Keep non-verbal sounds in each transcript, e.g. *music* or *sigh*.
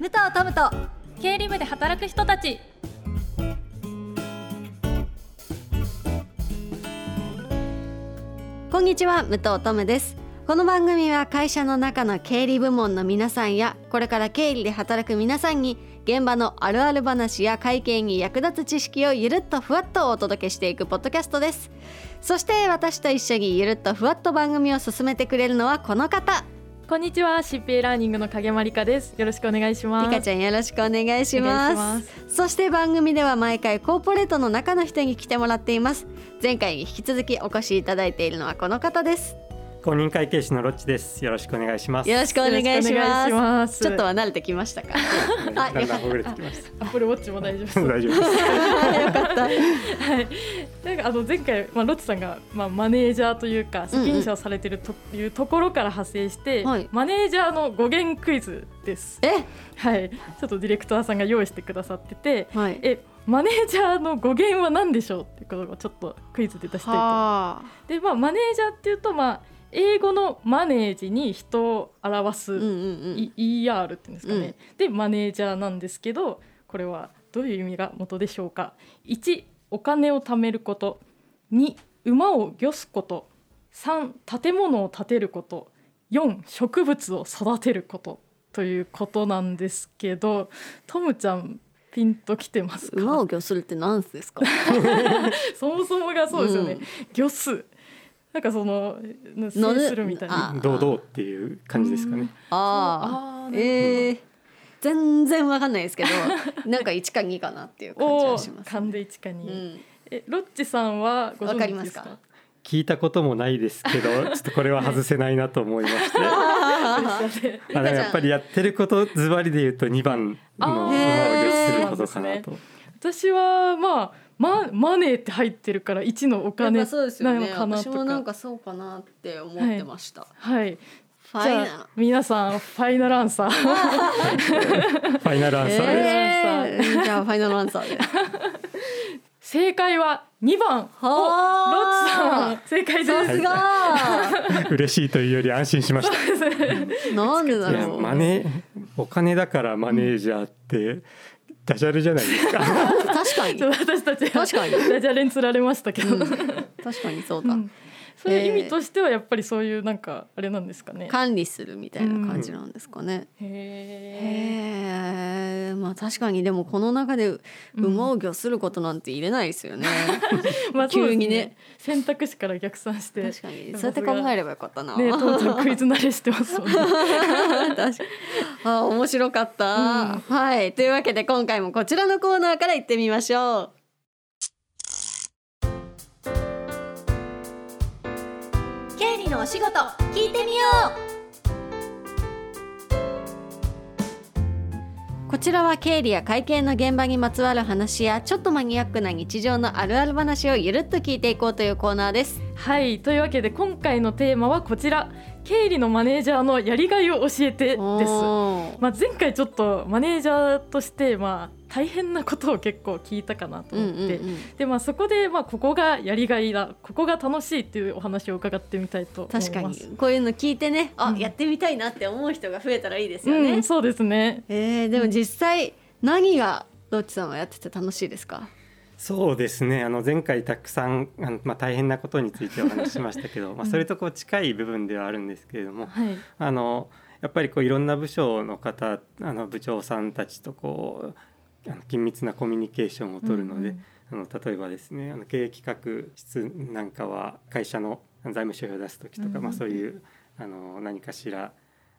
武藤トムと。経理部で働く人たち。こんにちは武藤トムです。この番組は会社の中の経理部門の皆さんやこれから経理で働く皆さんに現場のあるある話や会計に役立つ知識をゆるっとふわっとお届けしていくポッドキャストです。そして私と一緒にゆるっとふわっと番組を進めてくれるのはこの方。こんにちは CPA ラーニングの影まりかです。よろしくお願いします。リカちゃんよろしくお願いします。そして番組では毎回コーポレートの中の人に来てもらっています。前回に引き続きお越しいただいているのはこの方です公認会計士のロッチです。よろしくお願いします。よろしくお願いしますちょっとは慣れてきましたか？あだんだんほぐれてきましアップルウォッチも大丈夫ですた。*laughs* 大丈夫です。よかったはい、なんかあの前回、まあ、ロッチさんが、まあ、マネージャーというか責任者をされているというところから派生して、はいマネージャーの語源クイズです。え？はい、ちょっとディレクターさんが用意してくださってて、はいえマネージャーの語源は何でしょう？っていうことをちょっとクイズで出したいと。はあで、まあ、マネージャーっていうと、まあ、英語のマネージに人を表す、うんうんうん。い ER っていうんですかね、でマネージャーなんですけどこれはどういう意味が元でしょうか。1お金を貯めること。2馬を御すこと。3建物を建てること。4植物を育てること。ということなんですけどトムちゃんピンときてますか？馬を御するって何ですか？*laughs* そもそもがそうですよね、うん。御す *laughs* なんかその乗る制するみたいな。あ堂々っていう感じですかね。あああーなるほど。えー、全然わかんないですけど *laughs* なんか1か2かなっていう感じおはします、ー勘で一かに、うん、えロッチさんはご存知ですか？わかりますか？聞いたこともないですけど、*laughs* ちょっとこれは外せないなと思いまして。であでもやっぱりやってることズバリで言うと2番の馬をすることかなと。私はまあママネーって入ってるから1のお金ぱそうですよなのねかなとか。私もなんかそうかなって思ってました、はい。ファイナじゃあ皆さん *laughs* ファイナルアンサー。ファイナルアンサー。でえー、じゃあファイナルアンサーで。正解は2番。おロッチさん正解です。さすが。す。*laughs* 嬉しいというより安心しました。なんでだろう。マネお金だからマネージャーってダジャレじゃないですか。*laughs* 確かに。私たちは確かに。ダジャレにつられましたけど、うん。確かにそうだ、うんそういう意味としてはやっぱりそういうなんかあれなんですかね。管理するみたいな感じなんですかね、へへえまあ確かにでもこの中で馬を御することなんて入れないですよね、え。*laughs* まあ急にね。選択肢から逆算して。確かに。そうやって考えればよかったな、ね、父ちゃんクイズ慣れしてますもんね。*laughs* 確かに。あ面白かった、はい。というわけで今回もこちらのコーナーから行ってみましょうのお仕事聞いてみようこちらは経理や会計の現場にまつわる話やちょっとマニアックな日常のあるある話をゆるっと聞いていこうというコーナーですはい、というわけで今回のテーマはこちら。経理のマネージャーのやりがいを教えてです。まあ前回ちょっとマネージャーとしてまあ大変なことを結構聞いたかなとうん思って。うんうんでまあそこでまあここがやりがいだここが楽しいっていうお話を伺ってみたいと思います。確かに。こういうの聞いてねあ、うん。やってみたいなって思う人が増えたらいいですよね、うん、そうですね。えー、でも実際何がロッチさんはやってて楽しいですか？そうですね。あの前回たくさんあの、まあ、大変なことについてお話ししましたけど、*laughs* まあ、それとこう近い部分ではあるんですけれども、はい。あのやっぱりこういろんな部署の方あの部長さんたちとこうあの緊密なコミュニケーションを取るので、あの例えばですねあの経営企画室なんかは会社の財務諸表を出す時とか、うんまあ、そういうあの何かしら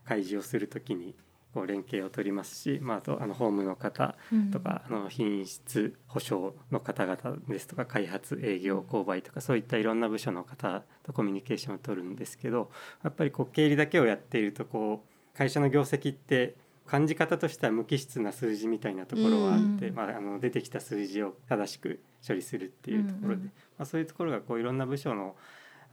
開示をする時にこう連携を取りますし、まあ、あとあの法務の方とか、あの品質保証の方々ですとか開発営業購買とかそういったいろんな部署の方とコミュニケーションを取るんですけどやっぱりこう経理だけをやっているとこう会社の業績って感じ方としては無機質な数字みたいなところがあって、うん。まあ、あの出てきた数字を正しく処理するっていうところで、うんうん。まあ、そういうところがこういろんな部署の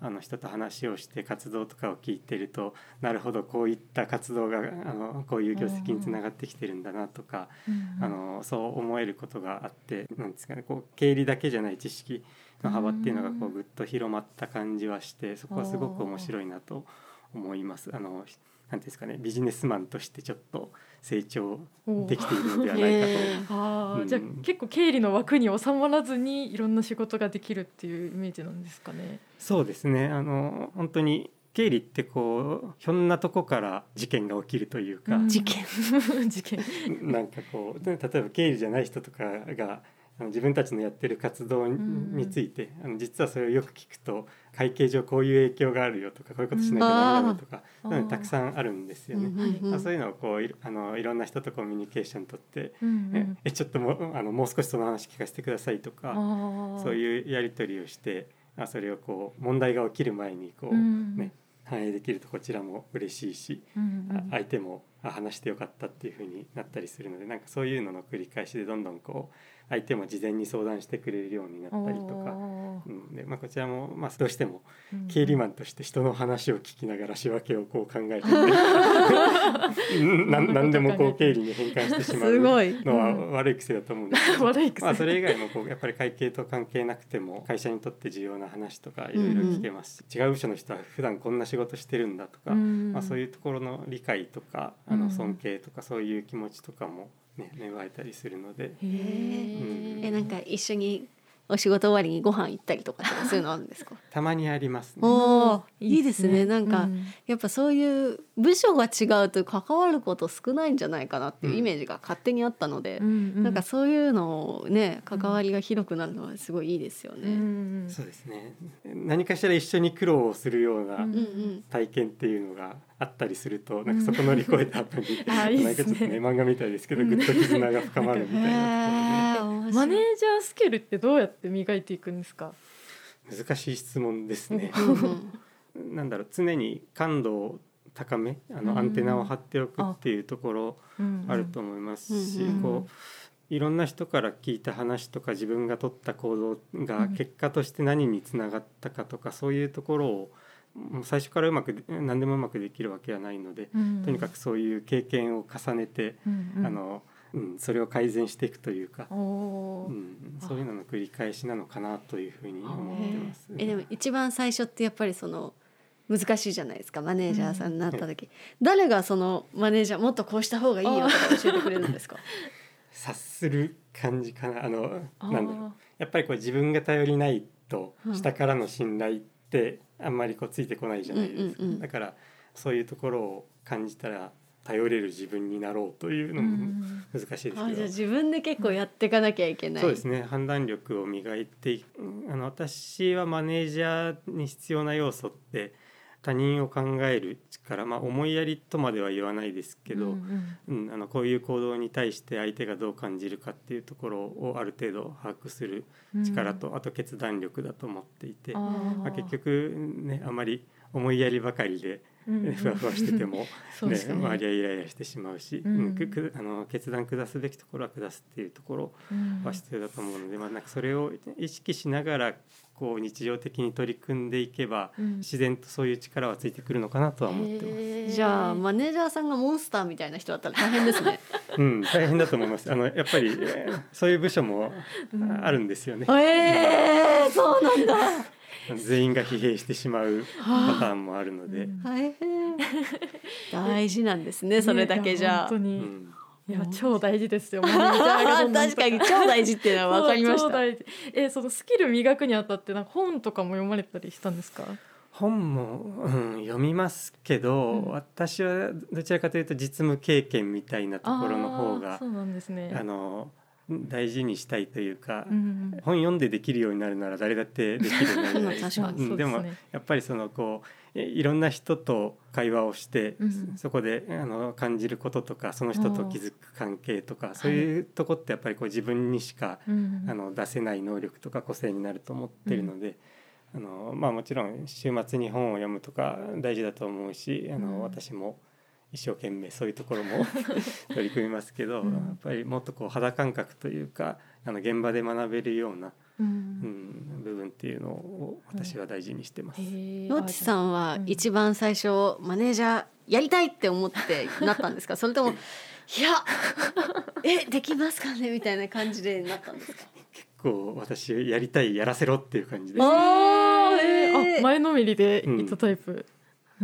あの人と話をして活動とかを聞いてるとなるほどこういった活動があのこういう業績につながってきてるんだなとか、うん。あのそう思えることがあってなんですかねこう経理だけじゃない知識の幅っていうのがこうぐっと広まった感じはしてそこはすごく面白いなと思います。あのなんていうんですかねビジネスマンとしてちょっと成長できているのではないかと。*laughs* ああ、うん。じゃあ結構経理の枠に収まらずにいろんな仕事ができるっていうイメージなんですかね。そうですね。あの本当に経理ってこうひょんなとこから事件が起きるというか、うん。事件。*laughs* 事件。なんかこう例えば経理じゃない人とかがあの自分たちのやってる活動について、あの実はそれをよく聞くと会計上こういう影響があるよとかこういうことしなきゃダメだよとか、うん。そういうのたくさんあるんですよね。うそういうのをこういろあのいろんな人とコミュニケーション取って、うんええちょっともうあのもう少しその話聞かせてくださいとか、そうういうやり取りをしてあそれをこう問題が起きる前にこう、ん。ね反映できるとこちらも嬉しいし、うん。あ相手もあ話してよかったっていう風になったりするのでなんかそういうのの繰り返しでどんどんこう相手も事前に相談してくれるようになったりとか。うん。でまあ、こちらも、まあ、どうしても経理マンとして人の話を聞きながら仕分けをこう考えて何 *laughs* でもこう経理に変換してしまうすごい。のは悪い癖だと思うんですけど、*laughs* まあ、それ以外もこうやっぱり会計と関係なくても会社にとって重要な話とかいろいろ聞けますし、違う部署の人は普段こんな仕事してるんだとか、まあ、そういいうところの理解とかあうん。の尊敬とかそういう気持ちとかも、ね、芽生えたりするので。うん。うん。えなんか一緒にお仕事終わりにご飯行ったりとか *laughs* そういうのあるんですか？たまにありますね。おーいいですね。なんか、うん。やっぱそういう部署が違うと関わること少ないんじゃないかなっていうイメージが勝手にあったので、うんなんかそういうのをね関わりが広くなるのはすごいいいですようね。んそうですね。何かしら一緒に苦労をするような体験っていうのがあったりすると、なんかそこ乗り越えた後に、*laughs* あーいいなんかちょっとね漫画みたいですけど、ぐっと絆が深まるみたいなところマネージャースキルってどうやって磨いていくんですか？難しい質問ですね。うんうん *laughs* なんだろう常に感度を高めあうん。のアンテナを張っておくっていうところあると思いますし、うん。こういろんな人から聞いた話とか自分が取った行動がうん。結果として何につながったかとかそういうところを最初からうまく何でもうまくできるわけはないので、とにかくそういう経験を重ねて、うんうん。あのうん、それを改善していくというか、うん、そういうのの繰り返しなのかなというふうに思ってます。えでも一番最初ってやっぱりその難しいじゃないですかマネージャーさんになった時、誰がそのマネージャーもっとこうした方がいいよとか教えてくれるんですか？*laughs* 察する感じかな。あのなんだろう。やっぱりこう自分が頼りないとうん。下からの信頼ってあんまりこうついてこないじゃないですか、うんうんうん。だからそういうところを感じたら頼れる自分になろうというのうもん。難しいですけど、あじゃあ自分で結構やっていかなきゃいけない、そうですね。判断力を磨いていあの私はマネージャーに必要な要素って他人を考える力、まあ、思いやりとまでは言わないですけど、うんうん、あのこういう行動に対して相手がどう感じるかっていうところをある程度把握するうん。力と、あと決断力だと思っていて、まあ、結局ねあまり思いやりばかりで、うんうんふわふわしてても、*laughs* ね。周りはイライラしてしまうし、うん。うんくくあの決断下すべきところは下すっていうところうん。は必要だと思うので、まあ、なんかそれを意識しながらこう日常的に取り組んでいけば、うん。自然とそういう力はついてくるのかなとは思ってます。じゃあマネージャーさんがモンスターみたいな人だったら大変ですねうん、大変だと思います。あのやっぱりえーそういう部署もうん。あるんですよね。えー、そうなんだ全員が疲弊してしまうパターンもあるので、うん。大事なんですねそれだけじゃ。う本当に、ん。いや超大事ですよ *laughs* 確かに超大事っていうのは分かりました。*laughs* えそのスキル磨くにあたってなんか本とかも読まれたりしたんですか？本も、うん、読みますけど、うん。私はどちらかというと実務経験みたいなところの方がそうなんですね。あの大事にしたいというか、うん本読んでできるようになるなら誰だってできるようになるじゃないですでもやっぱりそのこうえいろんな人と会話をして、うんそこであの感じることとかその人と築く関係とかそういうとこってやっぱりこう自分にしか、うんあの出せない能力とか個性になると思ってるので、あのまあ、もちろん週末に本を読むとか大事だと思うしあの、うん。私も一生懸命そういうところも *laughs* 取り組みますけど、うん。やっぱりもっとこう肌感覚というかあの現場で学べるような、ううんん、部分っていうのを私は大事にしてます。へー。のっちさんはうん。一番最初マネージャーやりたいって思ってなったんですか？*laughs* それともいやえできますかね？みたいな感じでなったんですか？こう私やりたいやらせろっていう感じで。あーえー。あ前のめりでいったタイプ、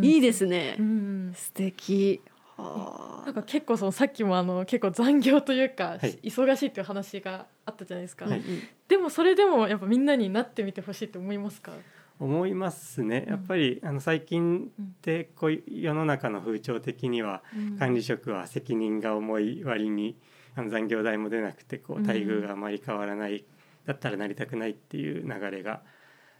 いいですね。う。ん。素敵。はなんか結構そのさっきもあの結構残業というか、はい。忙しいっていう話があったじゃないですか、あ。はい。でもそれでもやっぱみんなになってみてほしいって思いますか？思いますね。うん。やっぱりあの最近ってこう世の中の風潮的には管理職は責任が重い割にあの残業代も出なくてこう待遇があまり変わらない、だったらなりたくないっていう流れが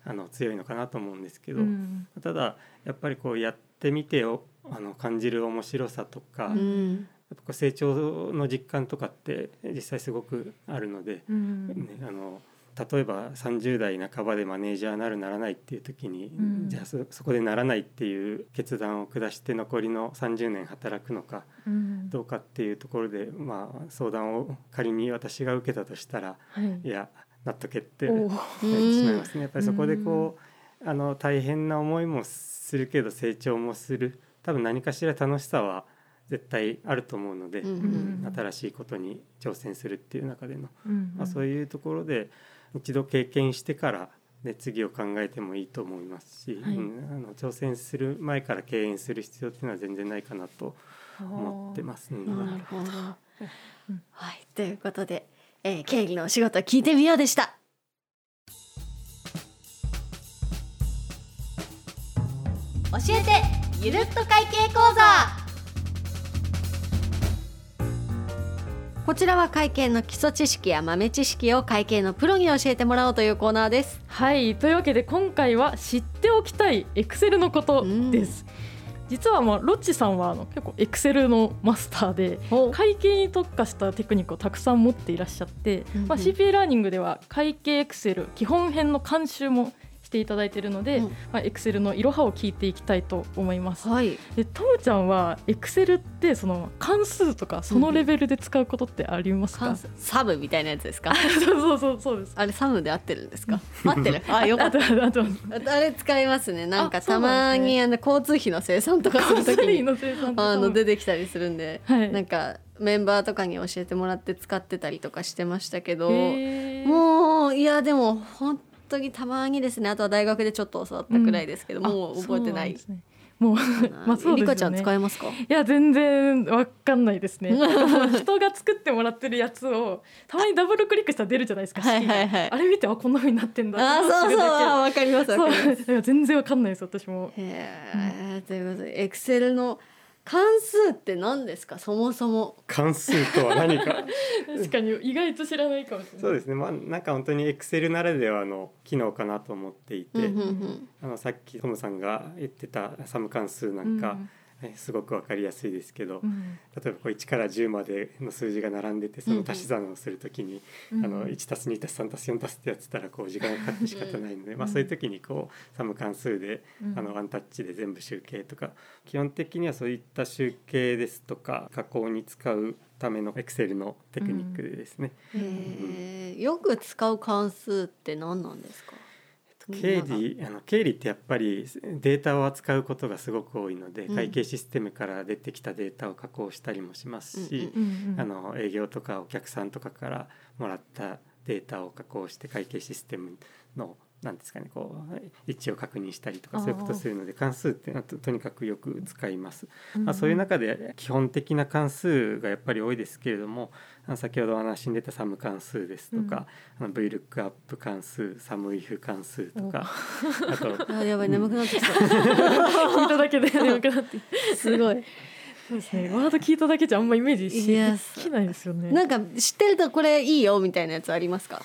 あの強いのかなと思うんですけど、うんただやっぱりこうやってみておあの感じる面白さとか、あ。やっうん。ぱこう成長の実感とかって実際すごくあるので、うんね、あの例えば30代半ばでマネージャーなるならないっていう時に、うんじゃあそそこでならないっていう決断を下して残りの30年働くのかうんどうかっていうところで、まあ、相談を仮に私が受けたとしたらはいいやなっとけ *laughs* ってしまいますね。やっぱりそこでこうあの大変な思いもするけど成長もする。多分何かしら楽しさは絶対あると思うので、うんうん。新しいことに挑戦するっていう中での、うんまあ、そういうところで一度経験してからで次を考えてもいいと思いますし、はい。うんあの挑戦する前から敬遠する必要っていうのは全然ないかなと思ってますね。なるほど。うん。はい、ということで、えー、経理のお仕事聞いてみようでした。教えてゆるっと会計講座。こちらは会計の基礎知識や豆知識を会計のプロに教えてもらおうというコーナーです。はいというわけで今回は知っておきたいエクセルのことです、実はまあロッチさんはあの結構エクセルのマスターで会計に特化したテクニックをたくさん持っていらっしゃって、まあ、CPA ラーニングでは会計エクセル基本編の監修もしていただいているので、うんまあ、エクセルのいろはを聞いていきたいと思います。はい。でトムちゃんはエクセルってその関数とかそのレベルで使うことってありますか、関数？サブみたいなやつですか？*laughs* そうそうそうそうです。あれサムで合ってるんですか？合ってる？あ、よかった。あれ使いますね。なんかたまにあの交通費の生産とかするときにあの出てきたりするんで、はいなんかメンバーとかに教えてもらって使ってたりとかしてましたけど、もういやでも本当にたまにですね。あとは大学でちょっと教わったくらいですけど、あもう覚えてない。もうまあそうですよねちゃん使えますか？いや全然わかんないですね *laughs* 人が作ってもらってるやつをたまにダブルクリックしたら出るじゃないですかはいはいはいあれ見てあこんな風になってんだあー、そうそう、あわかりますわかります。全然わかんないです私もへえ、ということでエクセルの関数って何ですか？そもそも。関数とは何か？*laughs* 確かに意外と知らないかもしれない。そうですね、まあ、なんか本当にエクセルならではの機能かなと思っていて、うんうんうん。あのさっきトムさんが言ってたサム関数なんか、えすごくわかりやすいですけど、うん。例えばこう1から10までの数字が並んでてその足し算をするときに、うんあの1たす2たす3たす4たすってやってたらこう時間がかかって仕方ないので、まあ、そういう時にこうサム関数で、うん。あのワンタッチで全部集計とか基本的にはそういった集計ですとか加工に使うためのエクセルのテクニックでですね、よく使う関数って何なんですか？経理あの経理ってやっぱりデータを扱うことがすごく多いので、うん。会計システムから出てきたデータを加工したりもしますし、あの営業とかお客さんとかからもらったデータを加工して会計システムのなんですかねこう一致を確認したりとかそういうことするので関数っていうのはととにかくよく使います。うんまあ、そういう中で基本的な関数がやっぱり多いですけれどもあの先ほどお話に出たサム関数ですとか、あの VLOOKUP 関数サム IF 関数とかあと *laughs* あやばい眠くなってきた。*laughs* 聞いただけで眠くなってすごい。そうですね。ワード聞いただけじゃあんまイメージしいやできないですよね。なんか知ってるとこれいいよみたいなやつありますか？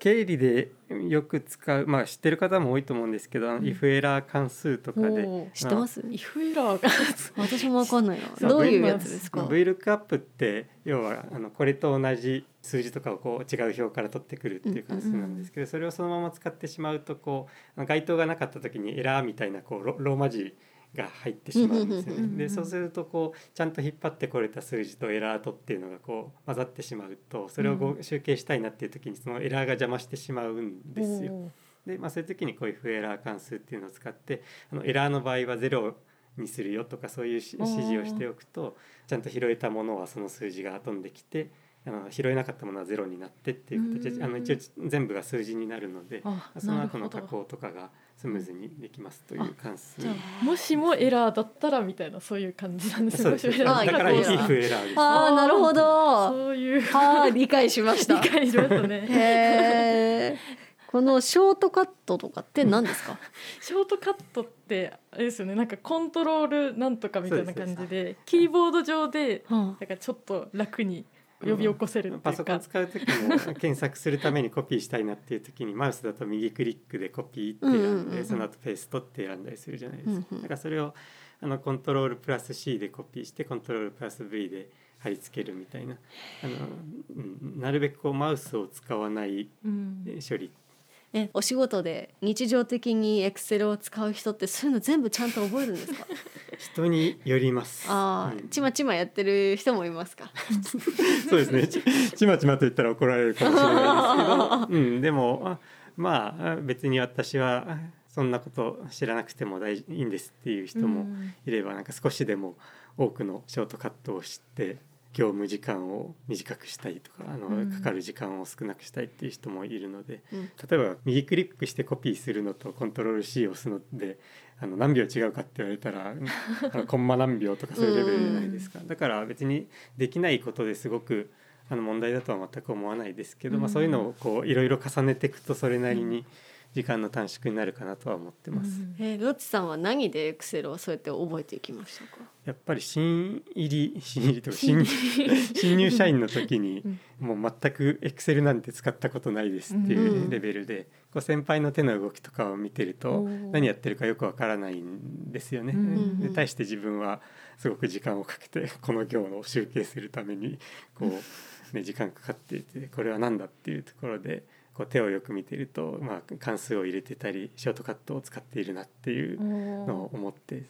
経理でよく使うまあ知ってる方も多いと思うんですけど、あの if エラー関数とかで。知ってます？イフエラーが *laughs* 私もわかんないな。どういうやつですか？VLOOKUP って要はあのこれと同じ数字とかをこう違う表から取ってくるっていう関数なんですけど、それをそのまま使ってしまうとこう該当がなかった時にエラーみたいなこうロローマ字が入ってしまうんですよね。でそうするとこうちゃんと引っ張ってこれた数字とエラーとっていうのがこう混ざってしまうとそれをこう集計したいなっていう時にそのエラーが邪魔してしまうんですよ。で、まあ、そういう時にこういうフエラー関数っていうのを使ってあのエラーの場合はゼロにするよとかそういう指示をしておくとちゃんと拾えたものはその数字が飛んできてあの拾えなかったものはゼロになってっていう形うんであの一応全部が数字になるのであその後の加工とかがスムーズにできますという関数じゃあもしもエラーだったらみたいなそういう感じなんですそうですもしもエラーあだから if なエラーです。ああなるほど。そういう。ああ理解しました。理解しましたね。へえこのショートカットとかって何ですか？ショートカットってあれですよね。なんかコントロールなんとかみたいな感じでキーボード上ではなんかちょっと楽に呼び起こせるっていパソコン使う時も検索するためにコピーしたいなっていう時にマウスだと右クリックでコピーって選んうんうんうんうん。でその後ペーストって選んだりするじゃないですか。うんうんだからそれをあのコントロールプラス C でコピーしてコントロールプラス V で貼り付けるみたいな。あの、うん、なるべくこうマウスを使わない処理えお仕事で日常的にエクセルを使う人ってそういうの全部ちゃんと覚えるんですか？*laughs* 人によります。ああ、うんちまちまやってる人もいますか？*laughs* そうですね。ちちまちまと言ったら怒られるかもしれないですけど、うん、でもあまあ別に私はあそんなこと知らなくても大いいんですっていう人もいれば、なんか少しでも多くのショートカットを知って業務時間を短くしたいとかあの、うん。かかる時間を少なくしたいっていう人もいるのでうん。例えば右クリックしてコピーするのとコントロール C を押すのであの何秒違うかって言われたら *laughs* あのコンマ何秒とかそういうレベルじゃないです。か。だから別にできないことですごくあの問題だとは全く思わないですけど、まあ、うんそういうのをこういろいろ重ねていくとそれなりに時間の短縮になるかなとは思ってます。えーロッチさんは何でエクセルをそうやって覚えていきましたか？やっぱり新入り *laughs* 新入りとか新新入社員の時にもう全くエクセルなんて使ったことないですっていうレベルで、こう先輩の手の動きとかを見てると何やってるかよくわからないんですよね。うんで対して自分はすごく時間をかけて *laughs* この行を集計するためにこう、ね、時間かかっていてこれは何だっていうところでこう手をよく見てると、まあ、関数を入れてたりショートカットを使っているなっていうのを思って、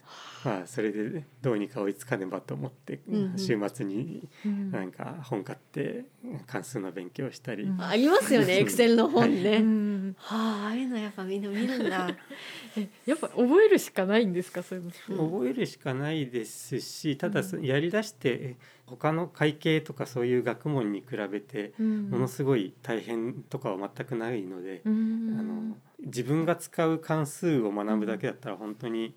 まあ、それでどうにか追いつかねばと思って、うんうん。週末にうん。なんか本買って関数の勉強をしたり、うん。ありますよねエクセルの本ね、うんはあああいうのやっぱみんな見るんだ。*laughs* えやっぱ覚えるしかないんですかそういうの覚えるしかないですしただうん。やりだしてえ他の会計とかそういう学問に比べてうん。ものすごい大変とかは全くないので、うん。あの自分が使う関数を学ぶだけだったら本当に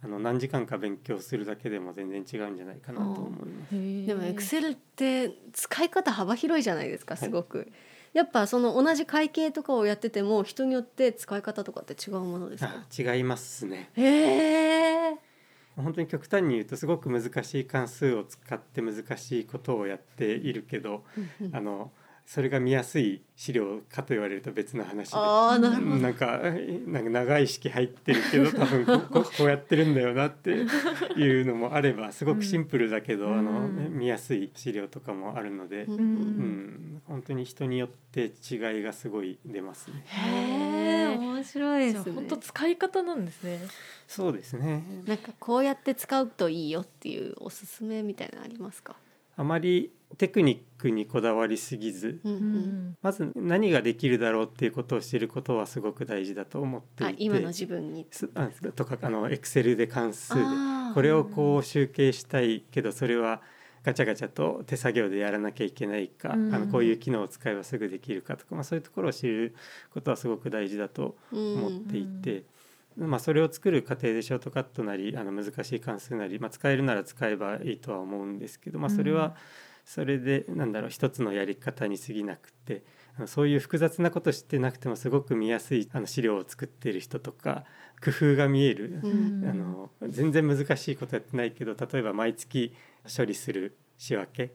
あの何時間か勉強するだけでも全然違うんじゃないかなと思います。でもエクセルって使い方幅広いじゃないですかすごく、やっぱその同じ会計とかをやってても人によって使い方とかって違うものですか？あ違いますね。へえ本当に極端に言うとすごく難しい関数を使って難しいことをやっているけどあのそれが見やすい資料かと言われると別の話でああななんかなんか長い式入ってるけど多分ここ *laughs* こうやってるんだよなっていうのもあればすごくシンプルだけど、うんあのうん。見やすい資料とかもあるので、ううんん。本当に人によって違いがすごい出ますね。へえ面白いですね。じゃあ本当使い方なんですね。そうですね。なんかこうやって使うといいよっていうおすすめみたいなのありますか、あまりテクニックにこだわりすぎずうんう、うん。んまず何ができるだろうっていうことを知ることはすごく大事だと思っていて。あ今の自分に。すあとかあのエクセルで関数で。これをこう集計したいけどそれはガチャガチャと手作業でやらなきゃいけないか、うん。あのこういう機能を使えばすぐできるかとか、まあ、そういうところを知ることはすごく大事だと思っていて、まあ、それを作る過程でショートカットなりあの難しい関数なり、まあ、使えるなら使えばいいとは思うんですけど、まあ、それうんはそれでなんだろう一つのやり方に過ぎなくてあのそういう複雑なこと知ってなくてもすごく見やすいあの資料を作っている人とか工夫が見える、うん。あの全然難しいことやってないけど例えば毎月処理する仕分け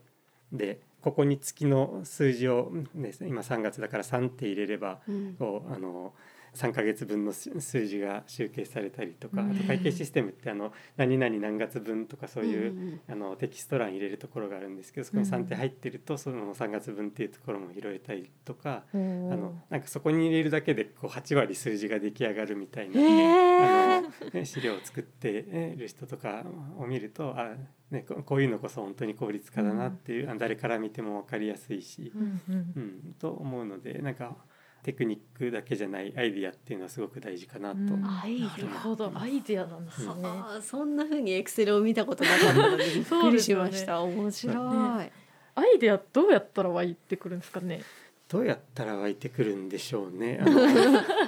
でここに月の数字を、ね、今3月だから3って入れればうん。こうあの3ヶ月分の数数字が集計されたりとか、うん。あと会計システムってあの何々何月分とかそういう、ん。あのテキスト欄入れるところがあるんですけどそこにうん。3って入ってるとその3月分っていうところも拾えたりとか、ああのなんかそこに入れるだけでこう8割数字が出来上がるみたいな。あのね、資料を作ってえる人とかを見るとあ、ね、ここういうのこそ本当に効率化だなっていう、あ誰から見ても分かりやすいし、うんうん。うん、と思うのでなんかテクニックだけじゃないアイディアっていうのはすごく大事かなと。うん。アイディアなるほど。アイデアなんですね。そんな風にエクセルを見たことなかったのでびっくりしました、面白い、ね。アイデアどうやったら湧いてくるんですかね？どうやったら湧いてくるんでしょうね。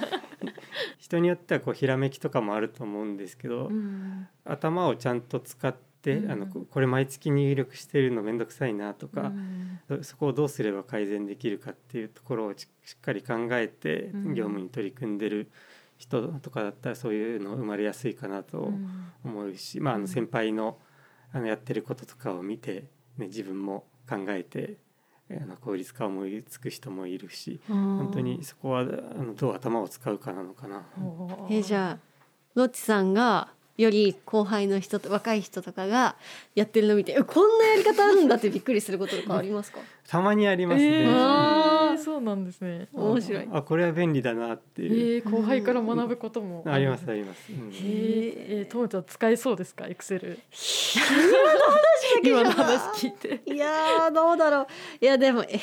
*laughs* 人によってはこうひらめきとかもあると思うんですけど、うん。頭をちゃんと使って、うん。あのここれ毎月入力してるのめんどくさいなとか、うん。そそこをどうすれば改善できるかっていうところをししっかり考えてうん。業務に取り組んでる人とかだったらそういうの生まれやすいかなとうん。思うし、まあ、あうん。の先輩のあのやってることとかを見て、ね、自分も考えてあの効率化を思いつく人もいるし本本当にそこはあのどう頭を使うかなのかな。えじゃあロッチさんがより後輩の人と若い人とかがやってるの見てえこんなやり方あるんだってびっくりすることとかありますか？*laughs* たまにありますえね。あーー、そうなんですね。面白いあこれは便利だなっていう、えー、後輩から学ぶこともありますあります。うんへえ、えー、ともちゃん使えそうですか、エクセル。今の今の話話聞いて。いやーどうだろういやでもエ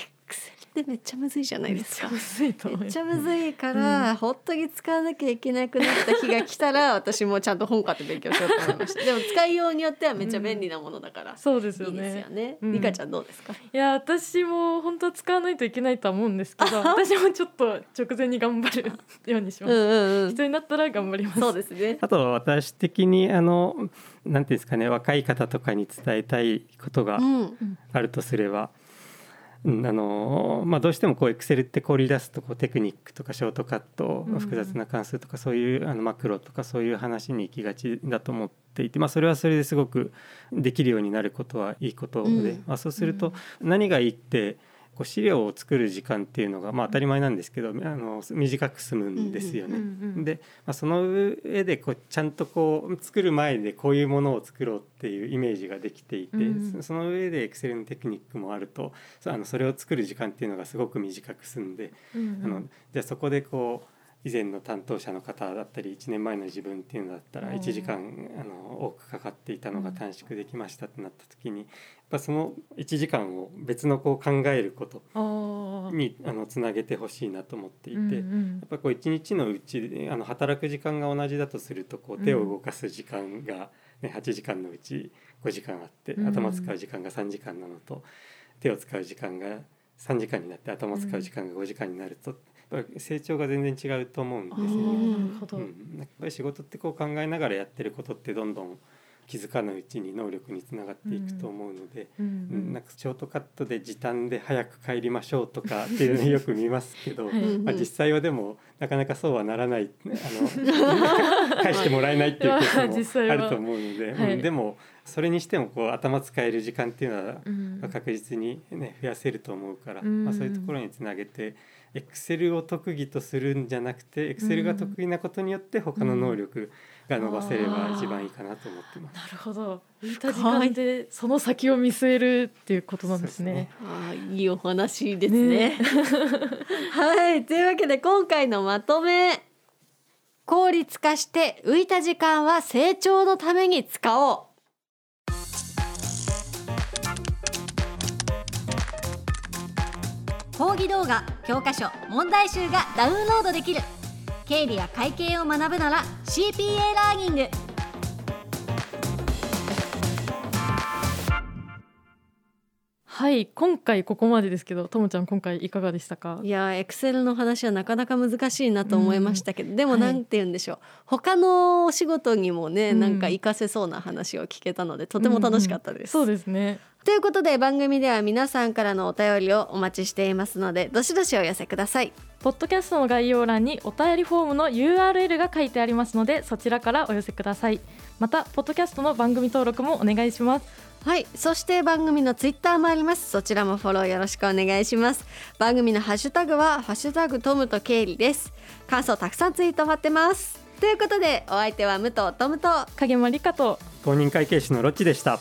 ってめっちゃむずいじゃないですか。めっちゃむずいと思いめっちます。ゃむずいから、ほっとき使わなきゃいけなくなった日が来たら *laughs* 私もちゃんと本買って勉強しようと思いました。でも *laughs* 使いようによってはめっちゃ便利なものだから、そうですよいいですねよ。ね、うん。リカちゃんどうですか？いや私も本当は使わないといけないとは思うんですけど私もちょっと直前に頑張るようにします、うんうんうん。必要になったら頑張ります。そうですね。あと私的にあのなんていうんですかね若い方とかに伝えたいことがうん。あるとすれば、うんあのまあ、どうしてもこうエクセルって凝り出すとこうテクニックとかショートカットうん。複雑な関数とかそういうあのマクロとかそういう話に行きがちだと思っていて、まあ、それはそれですごくできるようになることはいいことで、うん。まあ、そうすると何がいいってこう資料を作る時間っていうのが、まあ、当たり前なんですけどあの短く済むんですよね。で、まあ、その上でこうちゃんとこう作る前でこういうものを作ろうっていうイメージができていて、うん。そその上で Excel のテクニックもあるとそあのそれを作る時間っていうのがすごく短く済んで、うん。あのじゃあそこでこう以前の担当者の方だったり1年前の自分っていうのだったらうん。1時間あの多くかかっていたのが短縮できましたってなった時にやっぱその1時間を別のこう考えることにあのつなげてほしいなと思っていて。やっぱこう一日のうちであの働く時間が同じだとするとこう手を動かす時間が、ね8時間のうち5時間あってうん。頭使う時間が3時間なのと手を使う時間が3時間になって頭使う時間が5時間になるとやっぱり成長が全然違うと思うんですね。なるほど、うん、やっぱり仕事ってこう考えながらやってることってどんどん気づかぬうちに能力につながっていくと思うので、うん。うん。なんかショートカットで時短で早く帰りましょうとかっていうのよく見ますけど、はい。まあ、実際はでもなかなかそうはならないあの *laughs* 返してもらえないっていうケ実際はースもあると思うので、はい。うんでもそれにしてもこう頭使える時間っていうのはうん。確実に、ね、増やせると思うから、うん。まあ、そういうところにつなげてエクセルを特技とするんじゃなくてエクセルが得意なことによって他の能力が伸ばせれば一番いいかなと思ってます。なるほど。浮いた時間でその先を見据えるっていうことなんですね。あーいいお話ですね。*laughs* はい。というわけで今回のまとめ。効率化して浮いた時間は成長のために使おう講義動画教科書問題集がダウンロードできる。経理や会計を学ぶなら CPA ラーニング。はい今回ここまでですけどともちゃん今回いかがでしたか？いやエクセルの話はなかなか難しいなと思いましたけど、でもはいなんて言うんでしょう、他のお仕事にもね、うん。なんか活かせそうな話を聞けたのでとても楽しかったです。そうですねということで番組では皆さんからのお便りをお待ちしていますのでどしどしお寄せください。ポッドキャストの概要欄にお便りフォームの URL が書いてありますのでそちらからお寄せください。またポッドキャストの番組登録もお願いします。はい。そして番組のツイッターもあります。そちらもフォローよろしくお願いします。番組のハッシュタグはハッシュタグトムとケイリです。感想たくさんツイート待ってます。ということでお相手は武藤トムと影間理香と。公認会計士のロッチでした。